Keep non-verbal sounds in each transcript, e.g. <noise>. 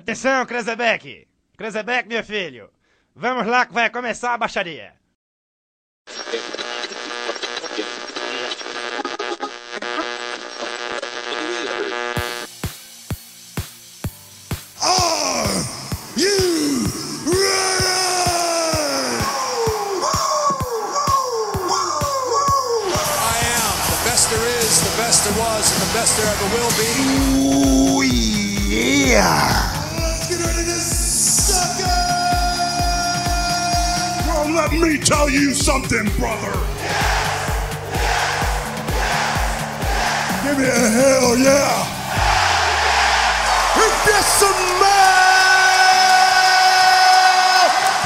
Atenção, Krezebeck! Krezebeck, meu filho! Vamos lá que vai começar a baixaria! best there was and the best there ever will be. Ooh, yeah! Me tell you something, brother. Give me a hell yeah! And get some man!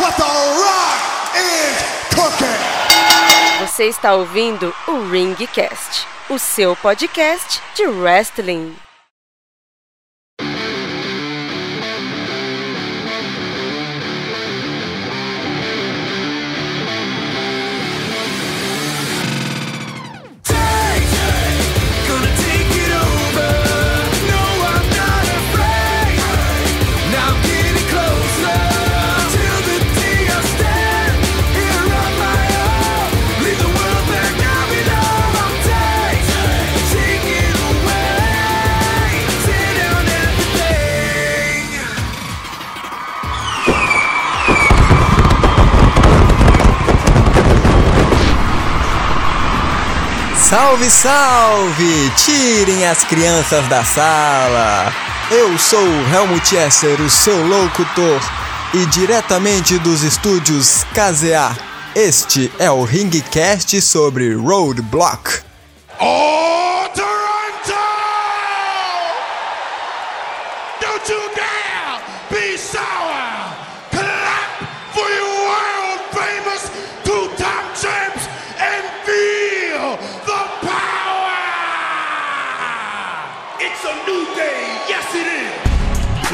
What the rock is cooking! Você está ouvindo o Ringcast o seu podcast de wrestling. Salve, salve! Tirem as crianças da sala! Eu sou Helmut Esser, o seu locutor, e diretamente dos estúdios KZA, este é o Ringcast sobre Roadblock. Oh,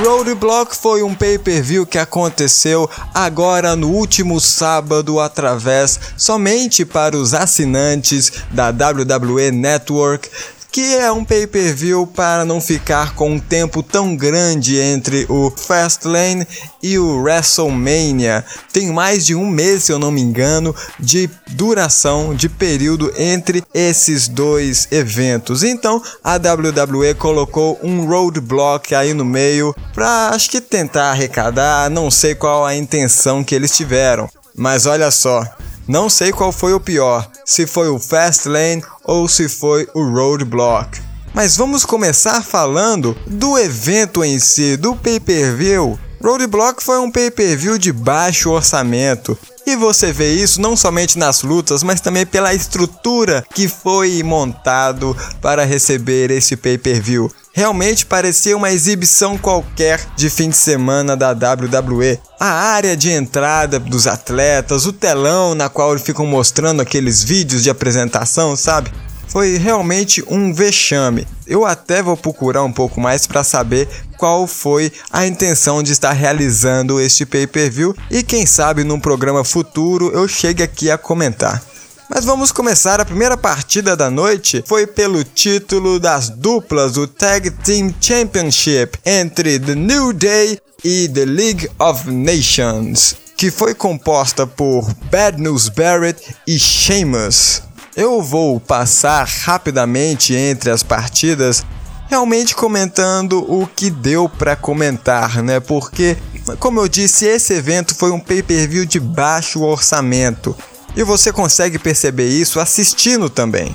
Roadblock foi um pay-per-view que aconteceu agora no último sábado através somente para os assinantes da WWE Network que é um pay-per-view para não ficar com um tempo tão grande entre o Fastlane e o WrestleMania. Tem mais de um mês, se eu não me engano, de duração, de período entre esses dois eventos. Então a WWE colocou um roadblock aí no meio para acho que tentar arrecadar, não sei qual a intenção que eles tiveram. Mas olha só, não sei qual foi o pior, se foi o Fastlane ou se foi o Roadblock. Mas vamos começar falando do evento em si, do pay-per-view. Roadblock foi um pay-per-view de baixo orçamento. E você vê isso não somente nas lutas, mas também pela estrutura que foi montado para receber esse pay-per-view. Realmente parecia uma exibição qualquer de fim de semana da WWE. A área de entrada dos atletas, o telão na qual eles ficam mostrando aqueles vídeos de apresentação, sabe? Foi realmente um vexame. Eu até vou procurar um pouco mais para saber qual foi a intenção de estar realizando este pay-per-view e quem sabe num programa futuro eu chegue aqui a comentar. Mas vamos começar. A primeira partida da noite foi pelo título das duplas, o Tag Team Championship entre The New Day e The League of Nations, que foi composta por Bad News Barrett e Sheamus. Eu vou passar rapidamente entre as partidas, realmente comentando o que deu para comentar, né? Porque, como eu disse, esse evento foi um pay-per-view de baixo orçamento. E você consegue perceber isso assistindo também.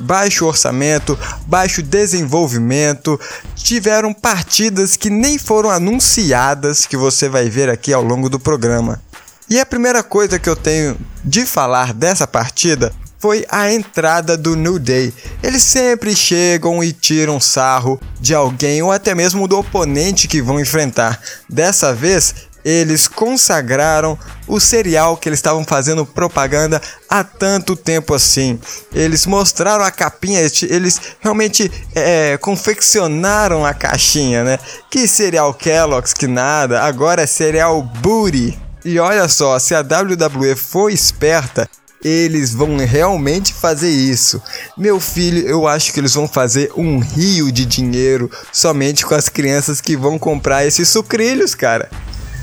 Baixo orçamento, baixo desenvolvimento, tiveram partidas que nem foram anunciadas que você vai ver aqui ao longo do programa. E a primeira coisa que eu tenho de falar dessa partida foi a entrada do New Day. Eles sempre chegam e tiram sarro de alguém ou até mesmo do oponente que vão enfrentar. Dessa vez, eles consagraram o cereal que eles estavam fazendo propaganda há tanto tempo assim. Eles mostraram a capinha, eles realmente é, confeccionaram a caixinha, né? Que cereal Kellogg's, que nada, agora é cereal Booty. E olha só, se a WWE for esperta, eles vão realmente fazer isso. Meu filho, eu acho que eles vão fazer um rio de dinheiro somente com as crianças que vão comprar esses sucrilhos, cara.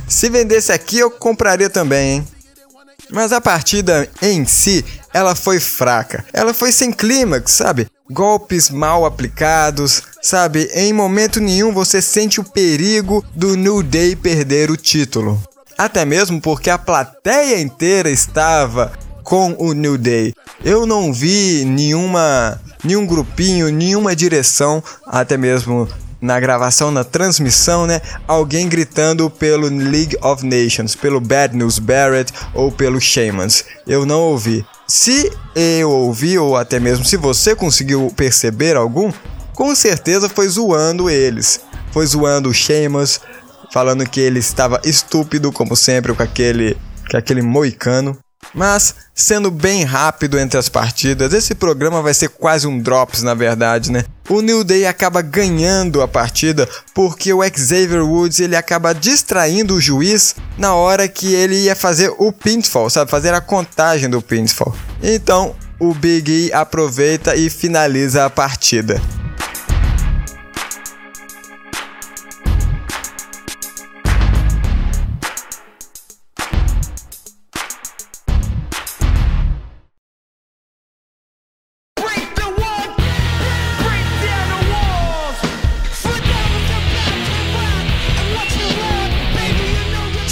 Se vendesse aqui, eu compraria também, hein? Mas a partida em si, ela foi fraca. Ela foi sem clímax, sabe? Golpes mal aplicados, sabe? Em momento nenhum você sente o perigo do New Day perder o título. Até mesmo porque a plateia inteira estava com o New Day. Eu não vi nenhuma nenhum grupinho, nenhuma direção, até mesmo na gravação, na transmissão, né? Alguém gritando pelo League of Nations, pelo Bad News Barrett ou pelo Shamans. Eu não ouvi. Se eu ouvi, ou até mesmo se você conseguiu perceber algum, com certeza foi zoando eles. Foi zoando o Sheamus, falando que ele estava estúpido, como sempre, com aquele, com aquele moicano. Mas, sendo bem rápido entre as partidas, esse programa vai ser quase um drops na verdade, né? O New Day acaba ganhando a partida porque o Xavier Woods ele acaba distraindo o juiz na hora que ele ia fazer o pinfall, sabe? Fazer a contagem do pinfall. Então, o Big E aproveita e finaliza a partida.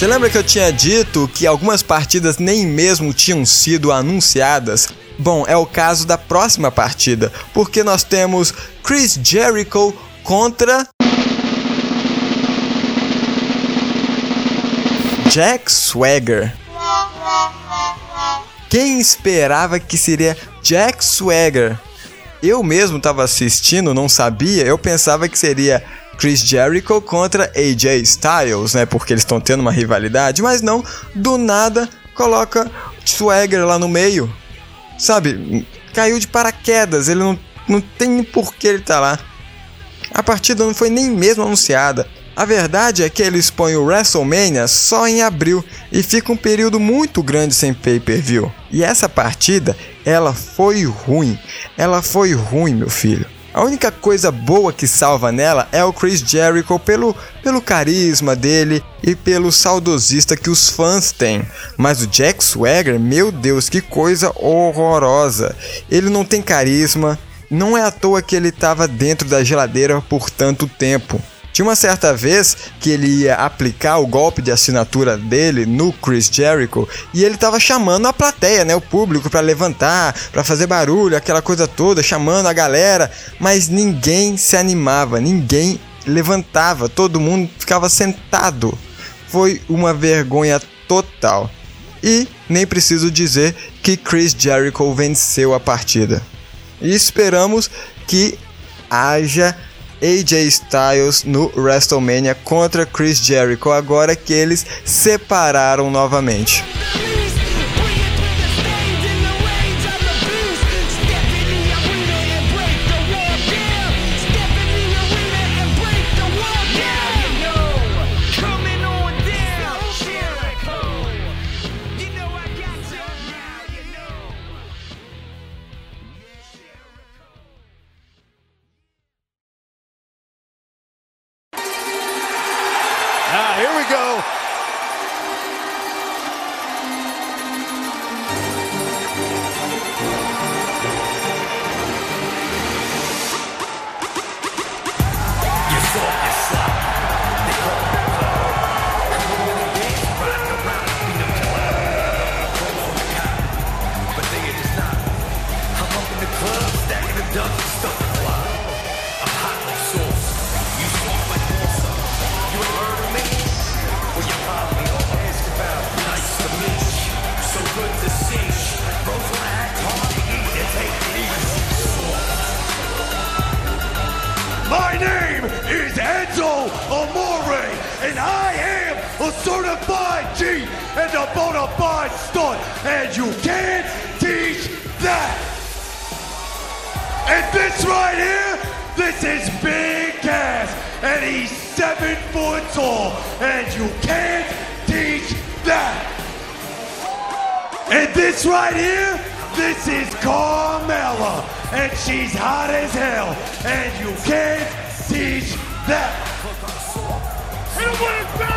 Lembra que eu tinha dito que algumas partidas nem mesmo tinham sido anunciadas? Bom, é o caso da próxima partida, porque nós temos Chris Jericho contra Jack Swagger. Quem esperava que seria Jack Swagger? Eu mesmo estava assistindo, não sabia, eu pensava que seria Chris Jericho contra AJ Styles, né? Porque eles estão tendo uma rivalidade, mas não, do nada coloca Swagger lá no meio. Sabe? Caiu de paraquedas, ele não, não tem por que ele tá lá. A partida não foi nem mesmo anunciada. A verdade é que eles põem o WrestleMania só em abril e fica um período muito grande sem pay-per-view. E essa partida, ela foi ruim. Ela foi ruim, meu filho. A única coisa boa que salva nela é o Chris Jericho pelo, pelo carisma dele e pelo saudosista que os fãs têm. Mas o Jack Swagger, meu Deus, que coisa horrorosa. Ele não tem carisma, não é à toa que ele estava dentro da geladeira por tanto tempo. Tinha uma certa vez que ele ia aplicar o golpe de assinatura dele no Chris Jericho e ele tava chamando a plateia, né, o público para levantar, para fazer barulho, aquela coisa toda, chamando a galera, mas ninguém se animava, ninguém levantava, todo mundo ficava sentado. Foi uma vergonha total. E nem preciso dizer que Chris Jericho venceu a partida. E esperamos que haja AJ Styles no WrestleMania contra Chris Jericho, agora que eles separaram novamente. Certified G and a bona fide stud, and you can't teach that. And this right here, this is Big Cass, and he's seven foot tall, and you can't teach that. And this right here, this is Carmella. And she's hot as hell. And you can't teach that. And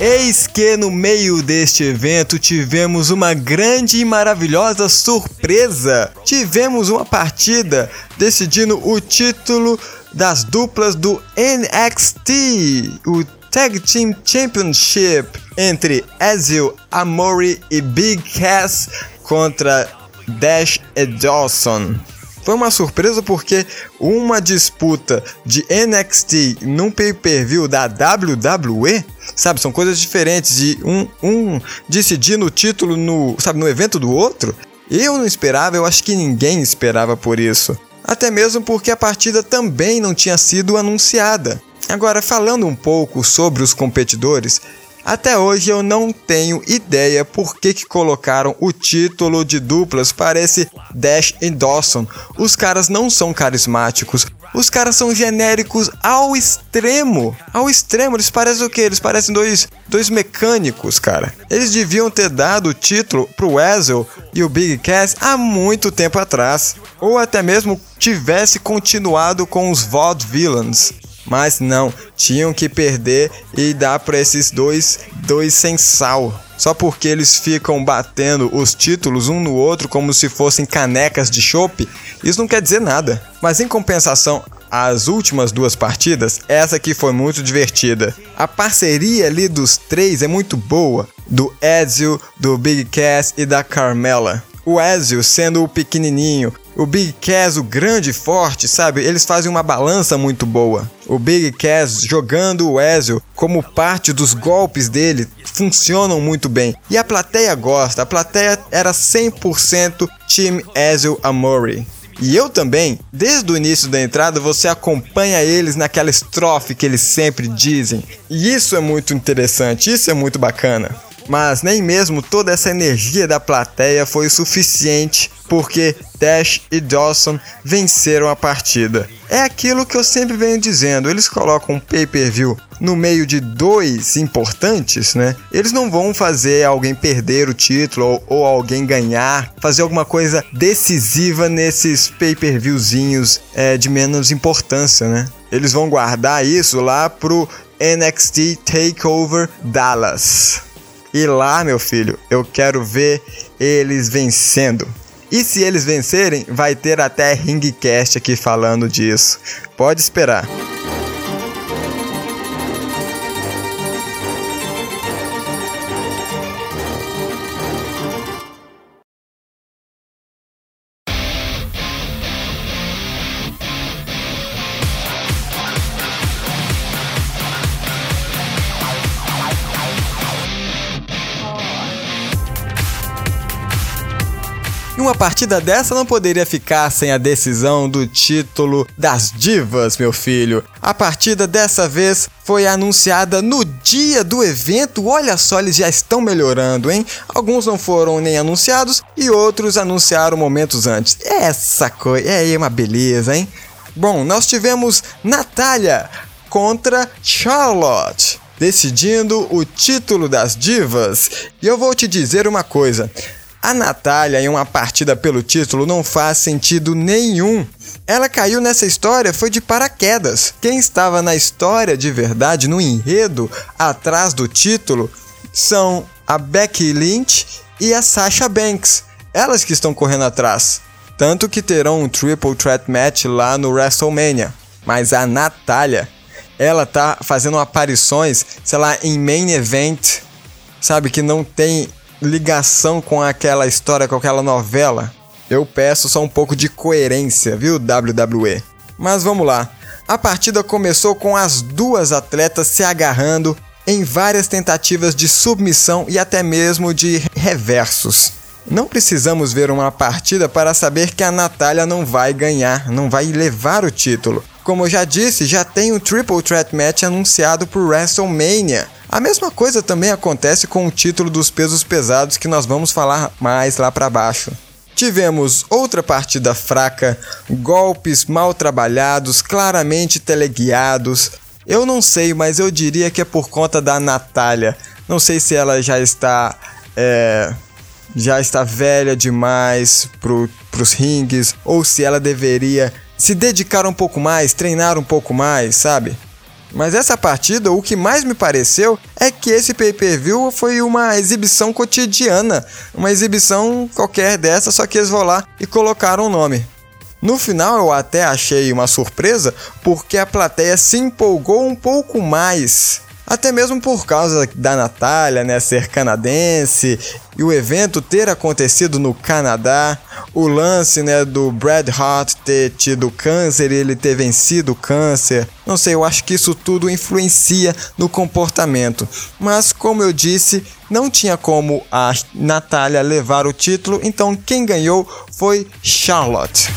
Eis que no meio deste evento tivemos uma grande e maravilhosa surpresa. Tivemos uma partida decidindo o título das duplas do NXT, o Tag Team Championship entre Ezio Amori e Big Cass contra Dash e Dawson. Foi uma surpresa porque uma disputa de NXT num pay-per-view da WWE, sabe, são coisas diferentes de um, um decidindo o título no, sabe, no evento do outro. Eu não esperava, eu acho que ninguém esperava por isso. Até mesmo porque a partida também não tinha sido anunciada. Agora, falando um pouco sobre os competidores, até hoje eu não tenho ideia por que, que colocaram o título de duplas para esse Dash e Dawson. Os caras não são carismáticos, os caras são genéricos ao extremo. Ao extremo, eles parecem o quê? Eles parecem dois, dois mecânicos, cara. Eles deviam ter dado o título pro Weasel e o Big Cass há muito tempo atrás. Ou até mesmo tivesse continuado com os Vaude Villains. Mas não, tinham que perder e dar para esses dois, dois sem sal. Só porque eles ficam batendo os títulos um no outro como se fossem canecas de chope, isso não quer dizer nada. Mas em compensação, as últimas duas partidas, essa aqui foi muito divertida. A parceria ali dos três é muito boa, do Ezio, do Big Cass e da Carmela. O Ezio sendo o pequenininho, o Big Cass, o grande forte, sabe? Eles fazem uma balança muito boa. O Big Cass jogando o Ezio como parte dos golpes dele funcionam muito bem. E a plateia gosta. A plateia era 100% Team Ezio Amori. E eu também, desde o início da entrada, você acompanha eles naquela estrofe que eles sempre dizem. E isso é muito interessante, isso é muito bacana. Mas nem mesmo toda essa energia da plateia foi suficiente porque Dash e Dawson venceram a partida. É aquilo que eu sempre venho dizendo, eles colocam um pay-per-view no meio de dois importantes, né? Eles não vão fazer alguém perder o título ou, ou alguém ganhar, fazer alguma coisa decisiva nesses pay-per-viewzinhos é, de menos importância, né? Eles vão guardar isso lá pro NXT Takeover Dallas. E lá, meu filho, eu quero ver eles vencendo. E se eles vencerem, vai ter até Ringcast aqui falando disso. Pode esperar. Uma partida dessa não poderia ficar sem a decisão do título das divas, meu filho. A partida dessa vez foi anunciada no dia do evento. Olha só, eles já estão melhorando, hein? Alguns não foram nem anunciados e outros anunciaram momentos antes. Essa coisa é uma beleza, hein? Bom, nós tivemos Natália contra Charlotte decidindo o título das divas. E eu vou te dizer uma coisa: a Natália em uma partida pelo título não faz sentido nenhum. Ela caiu nessa história foi de paraquedas. Quem estava na história de verdade, no enredo, atrás do título, são a Becky Lynch e a Sasha Banks. Elas que estão correndo atrás. Tanto que terão um Triple Threat Match lá no WrestleMania. Mas a Natália, ela tá fazendo aparições, sei lá, em main event, sabe, que não tem ligação com aquela história, com aquela novela. Eu peço só um pouco de coerência, viu, WWE? Mas vamos lá. A partida começou com as duas atletas se agarrando em várias tentativas de submissão e até mesmo de reversos. Não precisamos ver uma partida para saber que a Natália não vai ganhar, não vai levar o título. Como eu já disse, já tem o Triple Threat Match anunciado por WrestleMania. A mesma coisa também acontece com o título dos pesos pesados que nós vamos falar mais lá para baixo. Tivemos outra partida fraca, golpes mal trabalhados, claramente teleguiados. Eu não sei, mas eu diria que é por conta da Natália. Não sei se ela já está. É, já está velha demais pro, pros rings, ou se ela deveria se dedicar um pouco mais, treinar um pouco mais, sabe? Mas essa partida, o que mais me pareceu é que esse pay-per-view foi uma exibição cotidiana, uma exibição qualquer dessa, só que eles vão lá e colocaram o nome. No final eu até achei uma surpresa, porque a plateia se empolgou um pouco mais. Até mesmo por causa da Natália, né, ser canadense e o evento ter acontecido no Canadá, o lance, né, do Brad Hart ter tido câncer e ele ter vencido o câncer. Não sei, eu acho que isso tudo influencia no comportamento. Mas como eu disse, não tinha como a Natália levar o título, então quem ganhou foi Charlotte.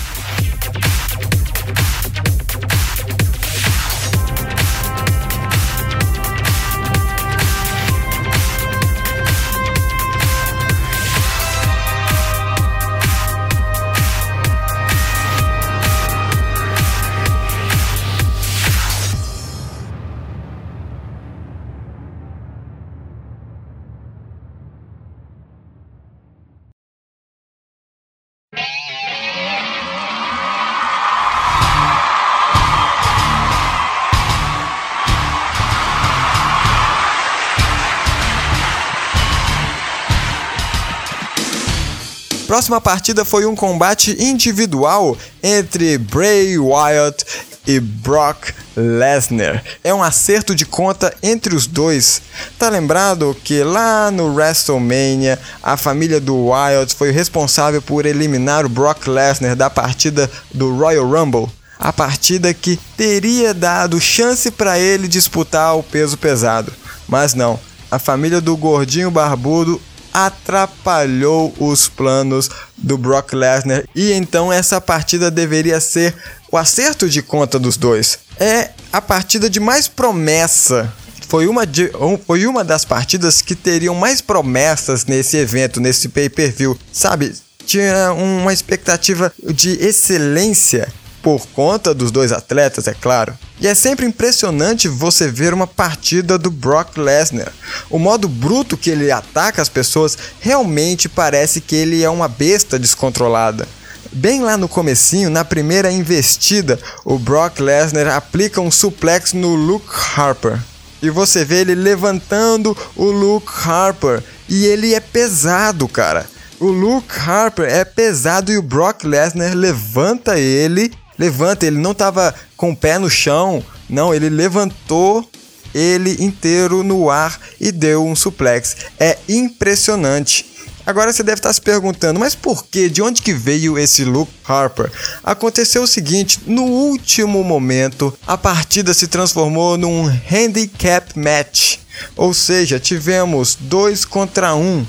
Próxima partida foi um combate individual entre Bray Wyatt e Brock Lesnar. É um acerto de conta entre os dois. Tá lembrado que lá no WrestleMania a família do Wyatt foi responsável por eliminar o Brock Lesnar da partida do Royal Rumble? A partida que teria dado chance para ele disputar o peso pesado. Mas não, a família do gordinho barbudo atrapalhou os planos do Brock Lesnar e então essa partida deveria ser o acerto de conta dos dois. É a partida de mais promessa. Foi uma, de, foi uma das partidas que teriam mais promessas nesse evento, nesse pay-per-view. Sabe, tinha uma expectativa de excelência por conta dos dois atletas, é claro. E é sempre impressionante você ver uma partida do Brock Lesnar. O modo bruto que ele ataca as pessoas realmente parece que ele é uma besta descontrolada. Bem lá no comecinho, na primeira investida, o Brock Lesnar aplica um suplex no Luke Harper. E você vê ele levantando o Luke Harper. E ele é pesado, cara. O Luke Harper é pesado e o Brock Lesnar levanta ele levanta, ele não estava com o pé no chão, não, ele levantou ele inteiro no ar e deu um suplex. É impressionante. Agora você deve estar se perguntando, mas por que? De onde que veio esse Luke Harper? Aconteceu o seguinte, no último momento, a partida se transformou num handicap match. Ou seja, tivemos dois contra um.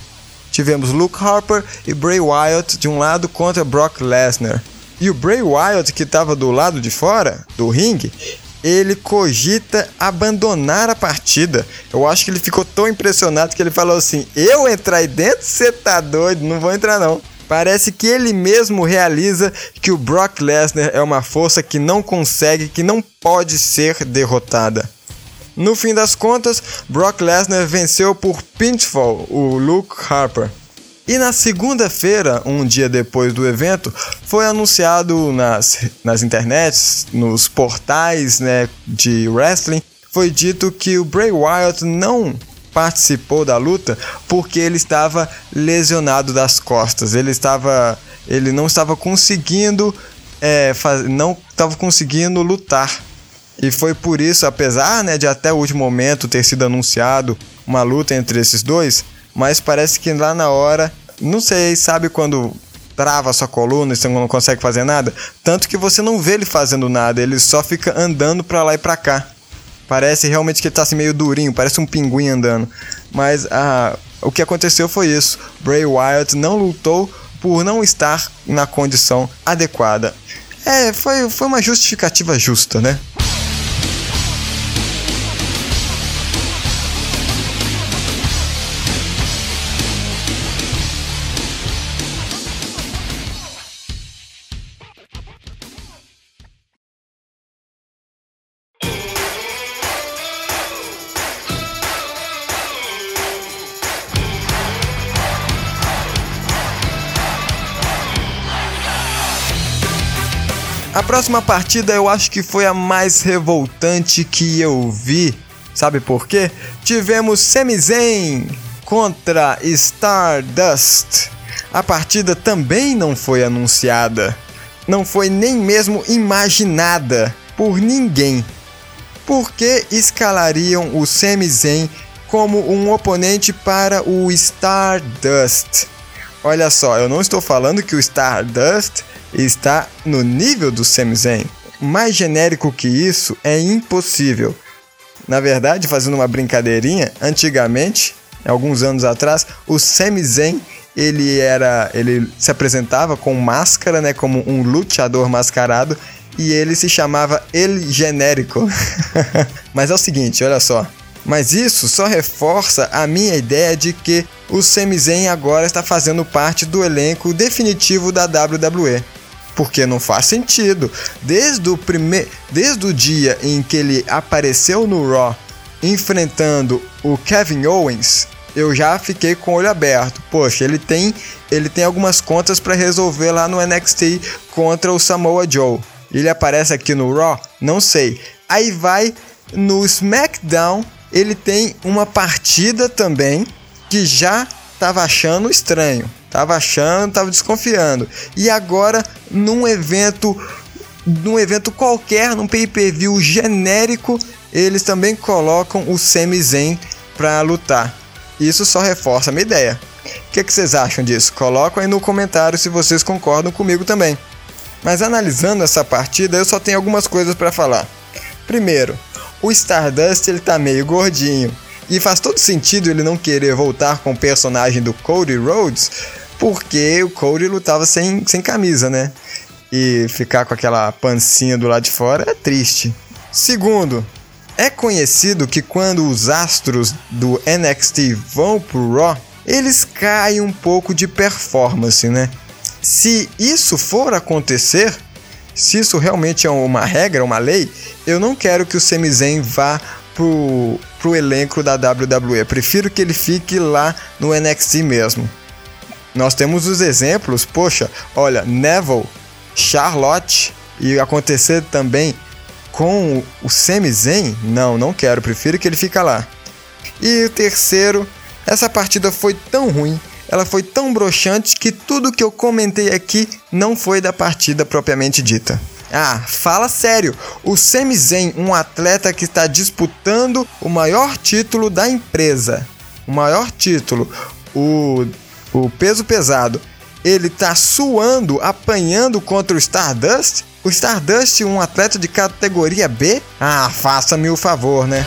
Tivemos Luke Harper e Bray Wyatt de um lado contra Brock Lesnar. E o Bray Wyatt, que estava do lado de fora do ringue, ele cogita abandonar a partida. Eu acho que ele ficou tão impressionado que ele falou assim: Eu entrar aí dentro? Você tá doido? Não vou entrar não. Parece que ele mesmo realiza que o Brock Lesnar é uma força que não consegue, que não pode ser derrotada. No fim das contas, Brock Lesnar venceu por pinfall o Luke Harper. E na segunda-feira, um dia depois do evento, foi anunciado nas, nas internets, nos portais né, de wrestling, foi dito que o Bray Wyatt não participou da luta porque ele estava lesionado das costas. Ele estava, ele não estava conseguindo, é, faz, não estava conseguindo lutar. E foi por isso, apesar né, de até o último momento ter sido anunciado uma luta entre esses dois, mas parece que lá na hora, não sei, sabe quando trava a sua coluna e você não consegue fazer nada? Tanto que você não vê ele fazendo nada, ele só fica andando pra lá e pra cá. Parece realmente que ele tá assim meio durinho, parece um pinguim andando. Mas ah, o que aconteceu foi isso. Bray Wyatt não lutou por não estar na condição adequada. É, foi, foi uma justificativa justa, né? A próxima partida eu acho que foi a mais revoltante que eu vi. Sabe por quê? Tivemos Sami Zayn contra Stardust. A partida também não foi anunciada. Não foi nem mesmo imaginada por ninguém. Por que escalariam o Sami Zayn como um oponente para o Stardust? Olha só, eu não estou falando que o Stardust está no nível do Sami Zayn. Mais genérico que isso é impossível. Na verdade, fazendo uma brincadeirinha, antigamente, alguns anos atrás, o Sami Zayn ele era, ele se apresentava com máscara, né, como um lutador mascarado e ele se chamava El Genérico. <laughs> Mas é o seguinte, olha só. Mas isso só reforça a minha ideia de que o Sami Zayn agora está fazendo parte do elenco definitivo da WWE. Porque não faz sentido. Desde o, prime... Desde o dia em que ele apareceu no Raw enfrentando o Kevin Owens, eu já fiquei com o olho aberto. Poxa, ele tem, ele tem algumas contas para resolver lá no NXT contra o Samoa Joe. Ele aparece aqui no Raw? Não sei. Aí vai no SmackDown ele tem uma partida também que já estava achando estranho, estava achando, estava desconfiando. E agora num evento num evento qualquer, num pay-per-view genérico, eles também colocam o Sami Zayn para lutar. Isso só reforça a minha ideia. O que, que vocês acham disso? Colocam aí no comentário se vocês concordam comigo também. Mas analisando essa partida, eu só tenho algumas coisas para falar. Primeiro, o Stardust ele tá meio gordinho. E faz todo sentido ele não querer voltar com o personagem do Cody Rhodes, porque o Cody lutava sem, sem camisa, né? E ficar com aquela pancinha do lado de fora é triste. Segundo, é conhecido que quando os astros do NXT vão pro Raw, eles caem um pouco de performance, né? Se isso for acontecer, se isso realmente é uma regra, uma lei, eu não quero que o Sami Zayn vá pro, pro elenco da WWE. Eu prefiro que ele fique lá no NXT mesmo. Nós temos os exemplos, poxa, olha, Neville, Charlotte e acontecer também com o Sami Zayn? Não, não quero, prefiro que ele fique lá. E o terceiro, essa partida foi tão ruim ela foi tão broxante que tudo que eu comentei aqui não foi da partida propriamente dita. Ah, fala sério. O Sami Zayn, um atleta que está disputando o maior título da empresa, o maior título, o, o peso pesado, ele tá suando, apanhando contra o Stardust? O Stardust, um atleta de categoria B? Ah, faça-me o favor, né?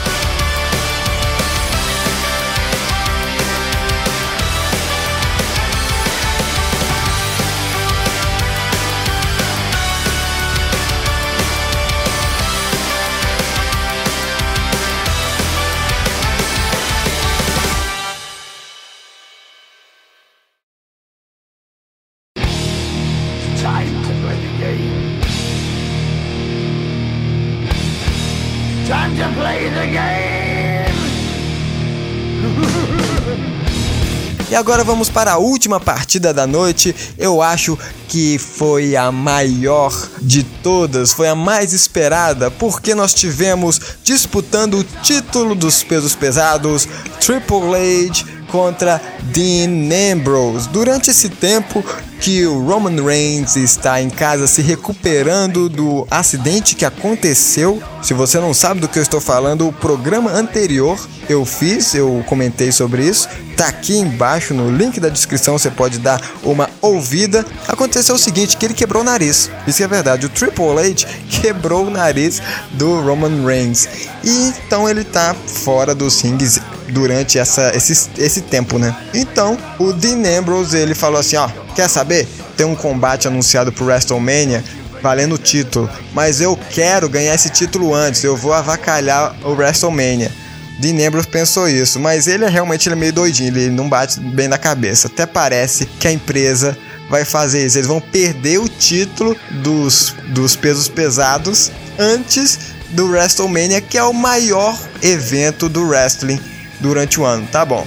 E agora vamos para a última partida da noite. Eu acho que foi a maior de todas, foi a mais esperada, porque nós tivemos disputando o título dos pesos pesados Triple H contra Dean Ambrose. Durante esse tempo que o Roman Reigns está em casa se recuperando do acidente que aconteceu, se você não sabe do que eu estou falando, o programa anterior eu fiz, eu comentei sobre isso, tá aqui embaixo no link da descrição, você pode dar uma ouvida. Aconteceu o seguinte, que ele quebrou o nariz. Isso é verdade, o Triple H quebrou o nariz do Roman Reigns. E então ele tá fora dos rings durante essa, esse, esse tempo, né? Então, o Dean Ambrose, ele falou assim, ó, quer saber? Tem um combate anunciado pro WrestleMania valendo o título, mas eu quero ganhar esse título antes, eu vou avacalhar o WrestleMania. Dean Ambrose pensou isso, mas ele é realmente ele é meio doidinho, ele não bate bem na cabeça. Até parece que a empresa vai fazer isso, eles vão perder o título dos, dos pesos pesados antes do WrestleMania, que é o maior evento do wrestling durante o ano, tá bom.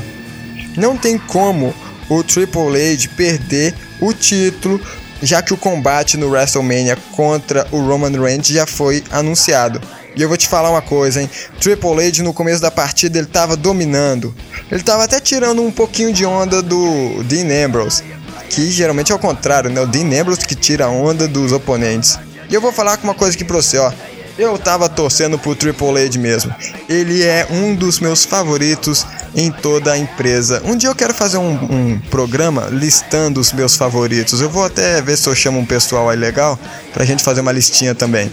Não tem como o Triple H perder o título já que o combate no WrestleMania contra o Roman Reigns já foi anunciado. E eu vou te falar uma coisa, hein? Triple H no começo da partida ele tava dominando. Ele tava até tirando um pouquinho de onda do Dean Ambrose, que geralmente é o contrário, né? O Dean Ambrose que tira a onda dos oponentes. E eu vou falar com uma coisa aqui pra você, ó. Eu tava torcendo pro Triple H mesmo. Ele é um dos meus favoritos em toda a empresa. Um dia eu quero fazer um, um, programa listando os meus favoritos. Eu vou até ver se eu chamo um pessoal aí legal pra gente fazer uma listinha também.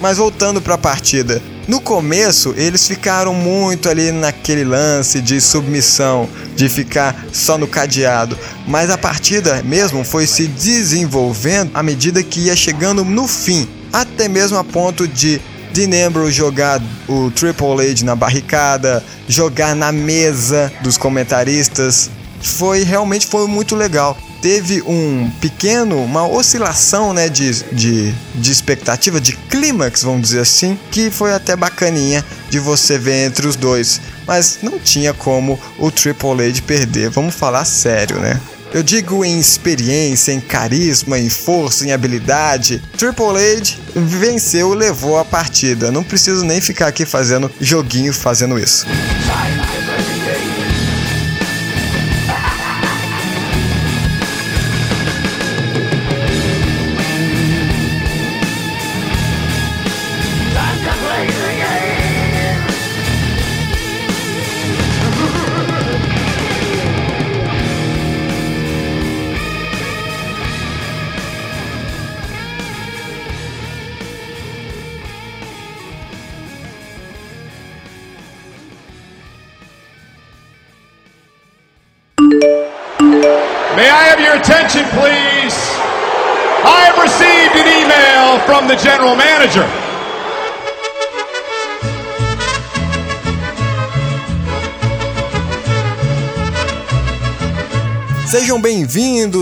Mas voltando para a partida, no começo eles ficaram muito ali naquele lance de submissão, de ficar só no cadeado, mas a partida mesmo foi se desenvolvendo à medida que ia chegando no fim, até mesmo a ponto de Dean Ambrose jogar o Triple H na barricada, jogar na mesa dos comentaristas. Foi realmente foi muito legal teve um pequeno, uma oscilação né, de, de, de expectativa, de clímax, vamos dizer assim, que foi até bacaninha de você ver entre os dois. Mas não tinha como o Triple H perder, vamos falar sério, né? Eu digo em experiência, em carisma, em força, em habilidade. Triple H venceu, levou a partida. Não preciso nem ficar aqui fazendo joguinho fazendo isso. attention,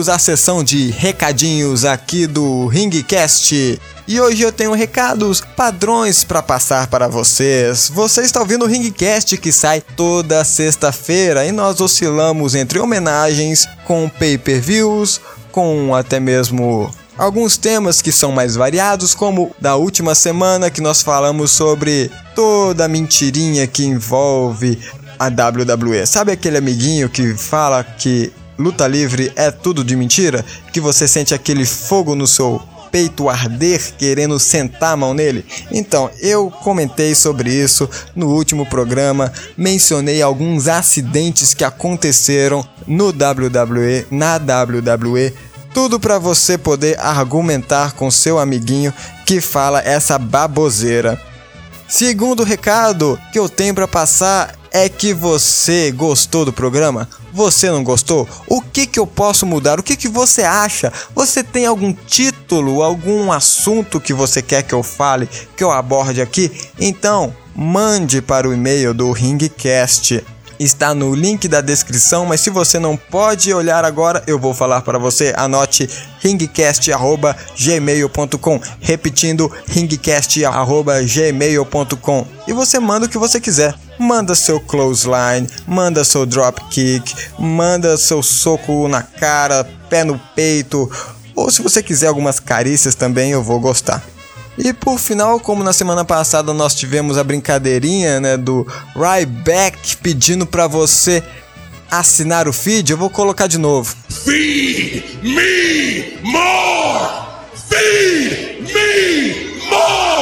à sessão de recadinhos aqui do Ringcast. E hoje eu tenho recados padrões para passar para vocês. Você está ouvindo o Ringcast que sai toda sexta-feira e nós oscilamos entre homenagens com pay-per-views, com até mesmo alguns temas que são mais variados, como da última semana que nós falamos sobre toda a mentirinha que envolve a WWE. Sabe aquele amiguinho que fala que luta livre é tudo de mentira? Que você sente aquele fogo no seu peito arder querendo sentar a mão nele? Então, eu comentei sobre isso no último programa, mencionei alguns acidentes que aconteceram no WWE, na WWE, tudo para você poder argumentar com seu amiguinho que fala essa baboseira. Segundo recado que eu tenho para passar é que você gostou do programa? Você não gostou? O que que eu posso mudar? O que que você acha? Você tem algum título, algum assunto que você quer que eu fale, que eu aborde aqui? Então, mande para o e-mail do Ringcast está no link da descrição, mas se você não pode olhar agora, eu vou falar para você. Anote ringcast@gmail.com, repetindo ringcast@gmail.com. E você manda o que você quiser. Manda seu clothesline, manda seu drop kick, manda seu soco na cara, pé no peito, ou se você quiser algumas carícias também, eu vou gostar. E por final, como na semana passada nós tivemos a brincadeirinha, né, do Ryback pedindo para você assinar o feed, eu vou colocar de novo. Feed me more! Feed me more!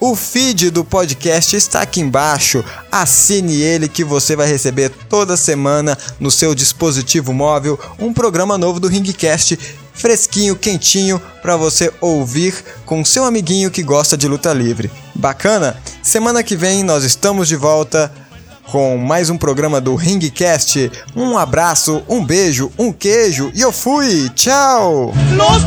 O feed do podcast está aqui embaixo. Assine ele que você vai receber toda semana no seu dispositivo móvel um programa novo do Ringcast fresquinho, quentinho para você ouvir com seu amiguinho que gosta de luta livre. Bacana? Semana que vem nós estamos de volta com mais um programa do Ringcast. Um abraço, um beijo, um queijo e eu fui. Tchau. Los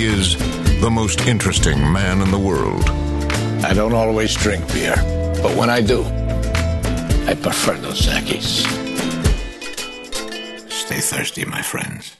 la mano. the most interesting man in the world. I don't always drink beer, but when I do, I prefer Dos Equis. Stay thirsty, my friends.